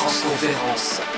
transconférence.